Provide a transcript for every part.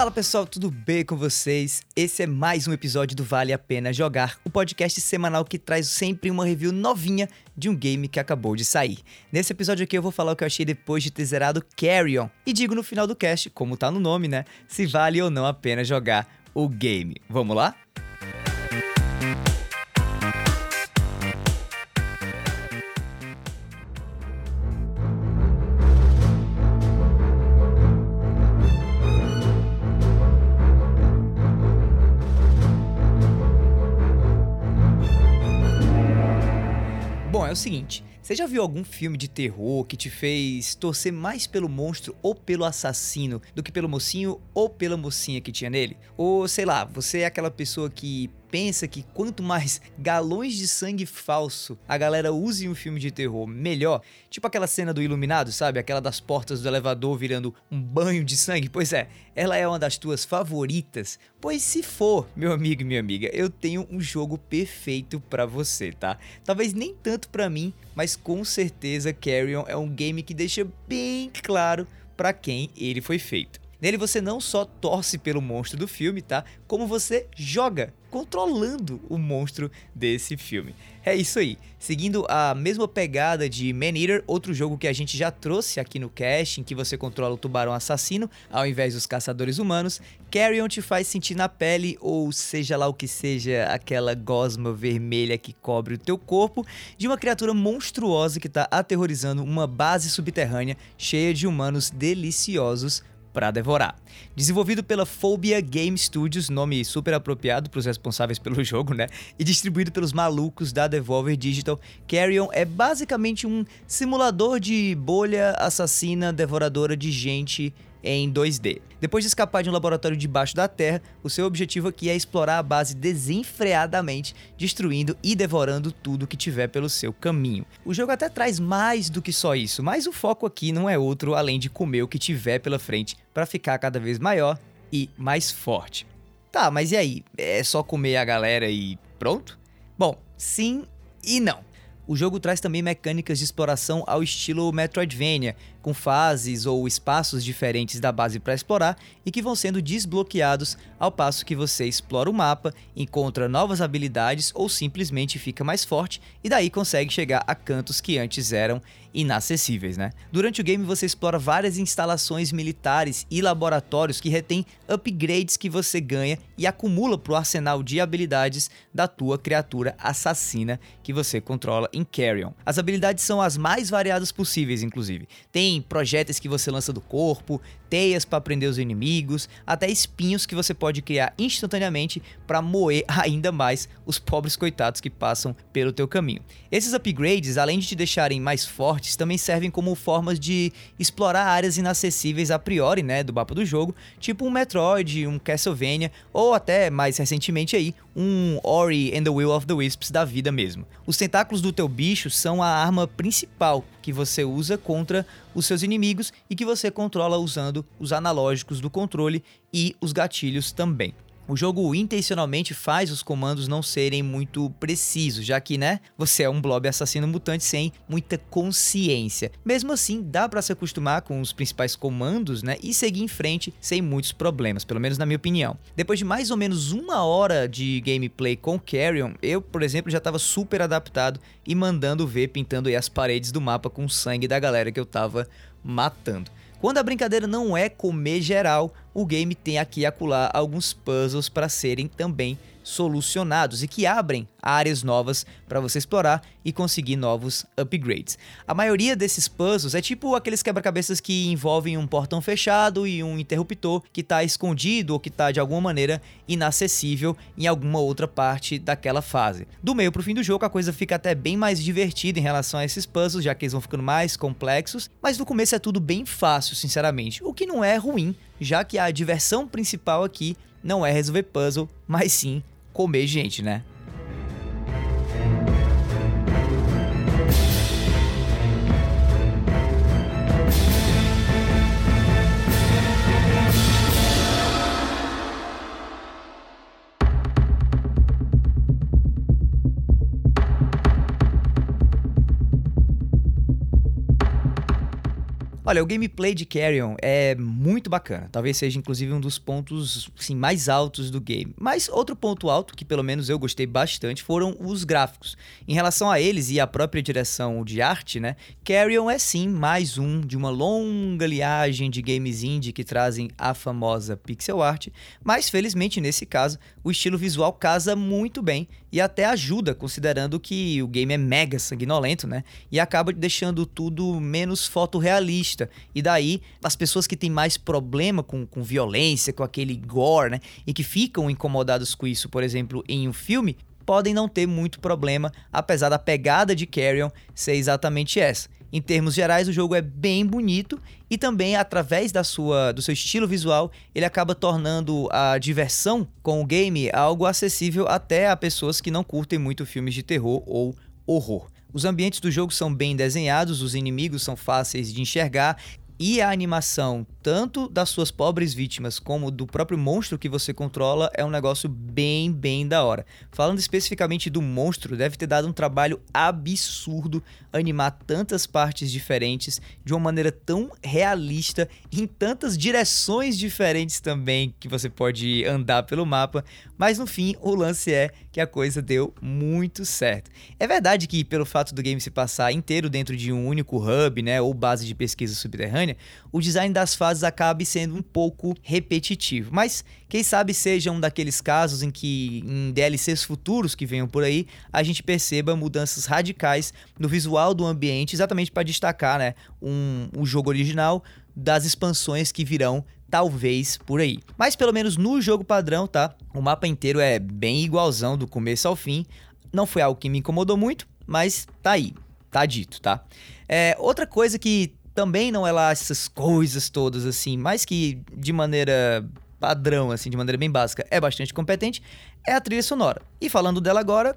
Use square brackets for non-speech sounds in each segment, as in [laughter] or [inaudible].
Fala pessoal, tudo bem com vocês? Esse é mais um episódio do Vale a Pena Jogar, o podcast semanal que traz sempre uma review novinha de um game que acabou de sair. Nesse episódio aqui eu vou falar o que eu achei depois de ter zerado Carrion e digo no final do cast, como tá no nome, né, se vale ou não a pena jogar o game. Vamos lá? Seguinte, você já viu algum filme de terror que te fez torcer mais pelo monstro ou pelo assassino do que pelo mocinho ou pela mocinha que tinha nele? Ou sei lá, você é aquela pessoa que pensa que quanto mais galões de sangue falso a galera use em um filme de terror, melhor. Tipo aquela cena do Iluminado, sabe? Aquela das portas do elevador virando um banho de sangue. Pois é, ela é uma das tuas favoritas. Pois se for, meu amigo e minha amiga, eu tenho um jogo perfeito para você, tá? Talvez nem tanto para mim, mas com certeza Carrion é um game que deixa bem claro para quem ele foi feito. Nele você não só torce pelo monstro do filme, tá? Como você joga controlando o monstro desse filme. É isso aí. Seguindo a mesma pegada de Man Eater, outro jogo que a gente já trouxe aqui no cast, em que você controla o tubarão assassino ao invés dos caçadores humanos, Carrion te faz sentir na pele, ou seja lá o que seja, aquela gosma vermelha que cobre o teu corpo, de uma criatura monstruosa que está aterrorizando uma base subterrânea cheia de humanos deliciosos para devorar. Desenvolvido pela Phobia Game Studios, nome super apropriado para os responsáveis [laughs] pelo jogo, né? E distribuído pelos malucos da Devolver Digital, Carrion é basicamente um simulador de bolha assassina devoradora de gente em 2D. Depois de escapar de um laboratório debaixo da Terra, o seu objetivo aqui é explorar a base desenfreadamente, destruindo e devorando tudo que tiver pelo seu caminho. O jogo até traz mais do que só isso, mas o foco aqui não é outro além de comer o que tiver pela frente para ficar cada vez maior e mais forte. Tá, mas e aí? É só comer a galera e pronto? Bom, sim e não. O jogo traz também mecânicas de exploração ao estilo Metroidvania, com fases ou espaços diferentes da base para explorar e que vão sendo desbloqueados ao passo que você explora o mapa, encontra novas habilidades ou simplesmente fica mais forte e daí consegue chegar a cantos que antes eram inacessíveis, né? Durante o game você explora várias instalações militares e laboratórios que retêm upgrades que você ganha e acumula pro arsenal de habilidades da tua criatura assassina que você controla em Carrion. As habilidades são as mais variadas possíveis, inclusive. Tem projéteis que você lança do corpo, teias para prender os inimigos, até espinhos que você pode criar instantaneamente para moer [laughs] ainda mais os pobres coitados que passam pelo teu caminho. Esses upgrades, além de te deixarem mais fortes, também servem como formas de explorar áreas inacessíveis a priori, né, do mapa do jogo, tipo um Metroid, um Castlevania ou até mais recentemente aí um Ori and the Will of the Wisps da vida mesmo. Os tentáculos do teu bicho são a arma principal que você usa contra os seus inimigos e que você controla usando os analógicos do controle e os gatilhos também. O jogo intencionalmente faz os comandos não serem muito precisos, já que, né, você é um blob assassino mutante sem muita consciência. Mesmo assim, dá para se acostumar com os principais comandos, né, e seguir em frente sem muitos problemas, pelo menos na minha opinião. Depois de mais ou menos uma hora de gameplay com Carrion, eu, por exemplo, já estava super adaptado e mandando ver pintando as paredes do mapa com o sangue da galera que eu tava matando. Quando a brincadeira não é comer geral, o game tem aqui e acolá alguns puzzles para serem também solucionados e que abrem áreas novas para você explorar e conseguir novos upgrades. A maioria desses puzzles é tipo aqueles quebra-cabeças que envolvem um portão fechado e um interruptor que está escondido ou que está de alguma maneira inacessível em alguma outra parte daquela fase. Do meio para o fim do jogo a coisa fica até bem mais divertida em relação a esses puzzles, já que eles vão ficando mais complexos, mas no começo é tudo bem fácil, sinceramente, o que não é ruim, já que a diversão principal aqui não é resolver puzzle, mas sim comer gente, né? Olha, o gameplay de Carrion é muito bacana. Talvez seja inclusive um dos pontos assim, mais altos do game. Mas outro ponto alto, que pelo menos eu gostei bastante, foram os gráficos. Em relação a eles e à própria direção de arte, né? Carrion é sim mais um de uma longa liagem de games indie que trazem a famosa pixel art, mas felizmente nesse caso o estilo visual casa muito bem e até ajuda, considerando que o game é mega sanguinolento, né? E acaba deixando tudo menos fotorrealista. E daí, as pessoas que têm mais problema com, com violência, com aquele gore, né? E que ficam incomodados com isso, por exemplo, em um filme, podem não ter muito problema, apesar da pegada de Carrion ser exatamente essa. Em termos gerais, o jogo é bem bonito e também através da sua do seu estilo visual, ele acaba tornando a diversão com o game algo acessível até a pessoas que não curtem muito filmes de terror ou horror. Os ambientes do jogo são bem desenhados, os inimigos são fáceis de enxergar e a animação, tanto das suas pobres vítimas como do próprio monstro que você controla, é um negócio bem, bem da hora. Falando especificamente do monstro, deve ter dado um trabalho absurdo animar tantas partes diferentes de uma maneira tão realista, em tantas direções diferentes também que você pode andar pelo mapa. Mas no fim, o lance é que a coisa deu muito certo. É verdade que, pelo fato do game se passar inteiro dentro de um único hub, né, ou base de pesquisa subterrânea, o design das fases acabe sendo um pouco repetitivo. Mas quem sabe seja um daqueles casos em que, em DLCs futuros que venham por aí, a gente perceba mudanças radicais no visual do ambiente, exatamente para destacar né, um, um jogo original das expansões que virão talvez por aí. Mas pelo menos no jogo padrão, tá? O mapa inteiro é bem igualzão do começo ao fim. Não foi algo que me incomodou muito, mas tá aí, tá dito, tá? É, outra coisa que também não é lá essas coisas todas assim, mas que de maneira padrão, assim, de maneira bem básica, é bastante competente, é a trilha sonora. E falando dela agora,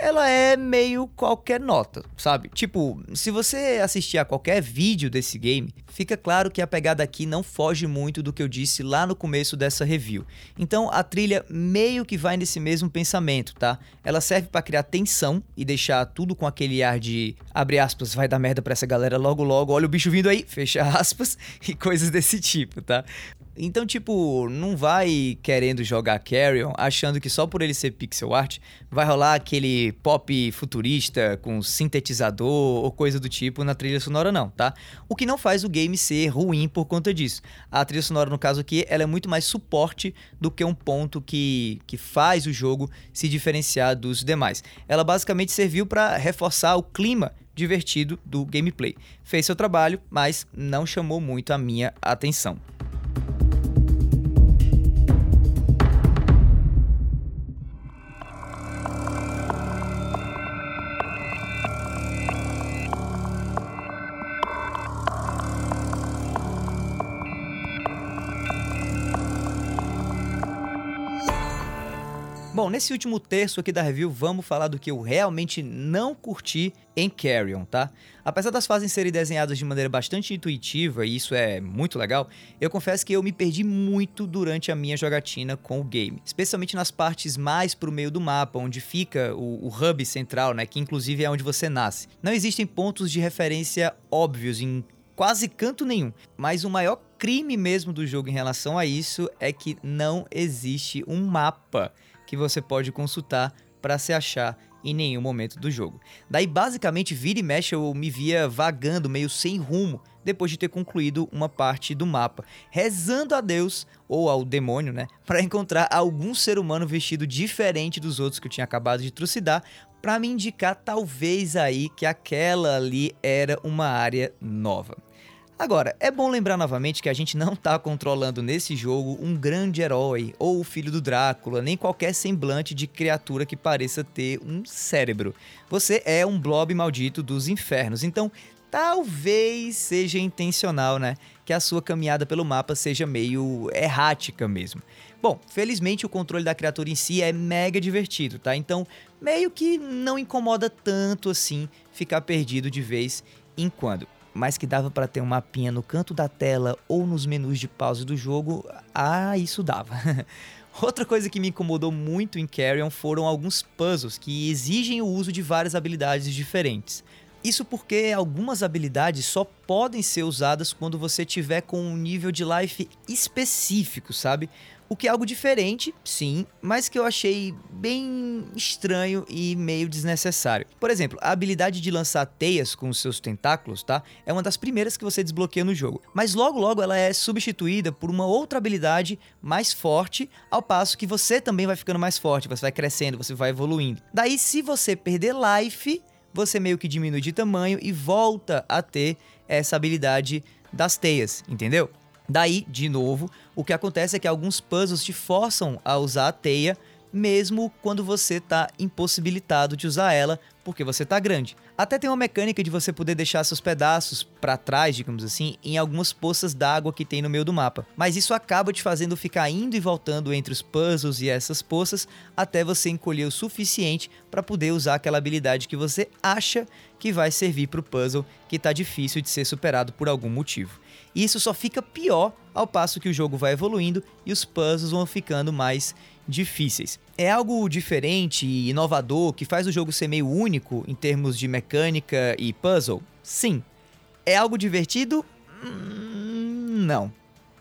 ela é meio qualquer nota, sabe? Tipo, se você assistir a qualquer vídeo desse game, fica claro que a pegada aqui não foge muito do que eu disse lá no começo dessa review. Então a trilha meio que vai nesse mesmo pensamento, tá? Ela serve para criar tensão e deixar tudo com aquele ar de abre aspas, vai dar merda pra essa galera logo logo, olha o bicho vindo aí, [laughs] fecha aspas [laughs] e coisas desse tipo, tá? Então, tipo, não vai querendo jogar Carrion achando que só por ele ser pixel art vai rolar aquele pop futurista com sintetizador ou coisa do tipo na trilha sonora, não, tá? O que não faz o game ser ruim por conta disso. A trilha sonora, no caso aqui, ela é muito mais suporte do que um ponto que, que faz o jogo se diferenciar dos demais. Ela basicamente serviu para reforçar o clima divertido do gameplay. Fez seu trabalho, mas não chamou muito a minha atenção. Nesse último terço aqui da review, vamos falar do que eu realmente não curti em Carrion, tá? Apesar das fases serem desenhadas de maneira bastante intuitiva, e isso é muito legal, eu confesso que eu me perdi muito durante a minha jogatina com o game, especialmente nas partes mais pro meio do mapa, onde fica o, o hub central, né, que inclusive é onde você nasce. Não existem pontos de referência óbvios em quase canto nenhum, mas o maior crime mesmo do jogo em relação a isso é que não existe um mapa que você pode consultar para se achar em nenhum momento do jogo. Daí, basicamente, vira e mexe eu me via vagando, meio sem rumo, depois de ter concluído uma parte do mapa, rezando a Deus ou ao demônio, né, para [laughs] encontrar algum ser humano vestido diferente dos outros que eu tinha acabado de trucidar, para me indicar talvez aí que aquela ali era uma área nova. Agora, é bom lembrar novamente que a gente não está controlando nesse jogo um grande herói, ou o filho do Drácula, nem qualquer semblante de criatura que pareça ter um cérebro. Você é um blob maldito dos infernos, então talvez seja intencional, né? Que a sua caminhada pelo mapa seja meio errática mesmo. Bom, felizmente o controle da criatura em si é mega divertido, tá? Então, meio que não incomoda tanto assim ficar perdido de vez em quando mas que dava para ter um mapinha no canto da tela ou nos menus de pause do jogo, ah, isso dava. [laughs] Outra coisa que me incomodou muito em Carrion foram alguns puzzles que exigem o uso de várias habilidades diferentes. Isso porque algumas habilidades só podem ser usadas quando você tiver com um nível de life específico, sabe? O que é algo diferente, sim, mas que eu achei bem estranho e meio desnecessário. Por exemplo, a habilidade de lançar teias com seus tentáculos, tá? É uma das primeiras que você desbloqueia no jogo. Mas logo logo ela é substituída por uma outra habilidade mais forte, ao passo que você também vai ficando mais forte, você vai crescendo, você vai evoluindo. Daí, se você perder life, você meio que diminui de tamanho e volta a ter essa habilidade das teias, entendeu? Daí, de novo, o que acontece é que alguns puzzles te forçam a usar a teia, mesmo quando você está impossibilitado de usar ela porque você está grande. Até tem uma mecânica de você poder deixar seus pedaços para trás, digamos assim, em algumas poças d'água que tem no meio do mapa. Mas isso acaba te fazendo ficar indo e voltando entre os puzzles e essas poças até você encolher o suficiente para poder usar aquela habilidade que você acha que vai servir para o puzzle que está difícil de ser superado por algum motivo. E isso só fica pior ao passo que o jogo vai evoluindo e os puzzles vão ficando mais difíceis. É algo diferente e inovador que faz o jogo ser meio único em termos de mecânica e puzzle? Sim. É algo divertido? Hum, não.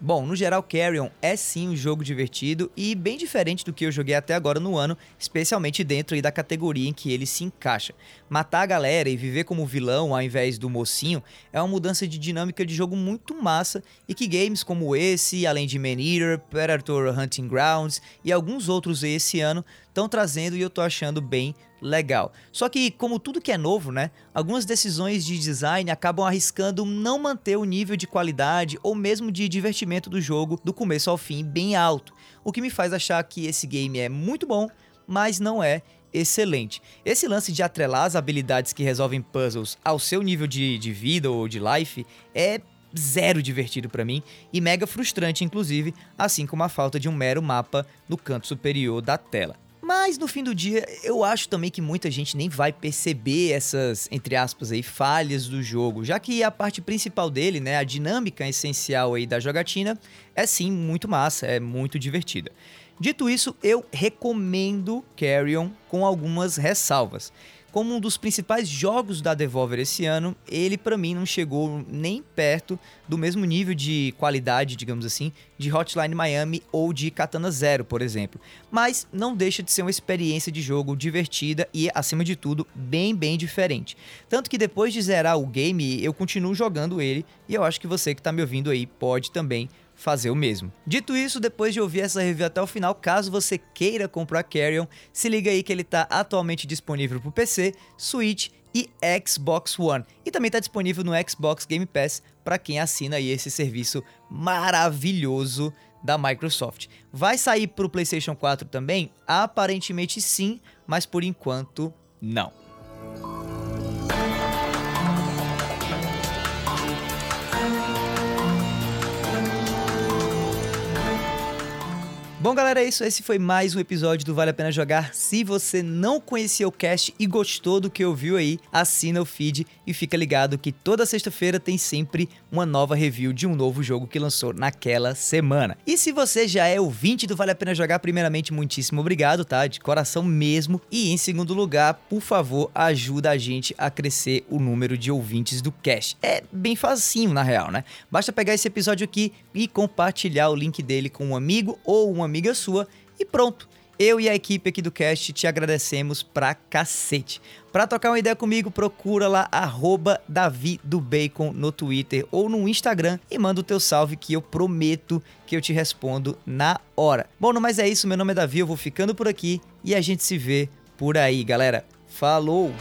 Bom, no geral, Carrion é sim um jogo divertido e bem diferente do que eu joguei até agora no ano, especialmente dentro da categoria em que ele se encaixa. Matar a galera e viver como vilão ao invés do mocinho é uma mudança de dinâmica de jogo muito massa e que games como esse, além de Man Eater, Predator Hunting Grounds e alguns outros esse ano estão trazendo e eu tô achando bem legal. Só que, como tudo que é novo, né? Algumas decisões de design acabam arriscando não manter o nível de qualidade ou mesmo de divertimento do jogo do começo ao fim bem alto. O que me faz achar que esse game é muito bom, mas não é excelente. Esse lance de atrelar as habilidades que resolvem puzzles ao seu nível de, de vida ou de life é zero divertido para mim e mega frustrante, inclusive, assim como a falta de um mero mapa no canto superior da tela. Mas no fim do dia, eu acho também que muita gente nem vai perceber essas, entre aspas, aí, falhas do jogo, já que a parte principal dele, né, a dinâmica essencial aí da jogatina, é sim muito massa, é muito divertida. Dito isso, eu recomendo Carrion com algumas ressalvas como um dos principais jogos da Devolver esse ano, ele para mim não chegou nem perto do mesmo nível de qualidade, digamos assim, de Hotline Miami ou de Katana Zero, por exemplo. Mas não deixa de ser uma experiência de jogo divertida e, acima de tudo, bem, bem diferente. Tanto que depois de zerar o game, eu continuo jogando ele e eu acho que você que está me ouvindo aí pode também fazer o mesmo. Dito isso, depois de ouvir essa review até o final, caso você queira comprar Carrion, se liga aí que ele está atualmente disponível para o PC, Switch e Xbox One. E também está disponível no Xbox Game Pass para quem assina aí esse serviço maravilhoso da Microsoft. Vai sair para o PlayStation 4 também? Aparentemente sim, mas por enquanto não. Bom, galera, é isso. Esse foi mais um episódio do Vale a Pena Jogar. Se você não conhecia o cast e gostou do que ouviu aí, assina o feed e fica ligado que toda sexta-feira tem sempre uma nova review de um novo jogo que lançou naquela semana. E se você já é ouvinte do Vale a Pena Jogar, primeiramente, muitíssimo obrigado, tá? De coração mesmo. E em segundo lugar, por favor, ajuda a gente a crescer o número de ouvintes do cast. É bem facinho, na real, né? Basta pegar esse episódio aqui e compartilhar o link dele com um amigo ou uma amiga sua e pronto. Eu e a equipe aqui do cast te agradecemos pra cacete. Pra trocar uma ideia comigo, procura lá arroba Davi do Bacon no Twitter ou no Instagram e manda o teu salve que eu prometo que eu te respondo na hora. Bom, não mais é isso, meu nome é Davi, eu vou ficando por aqui e a gente se vê por aí, galera. Falou!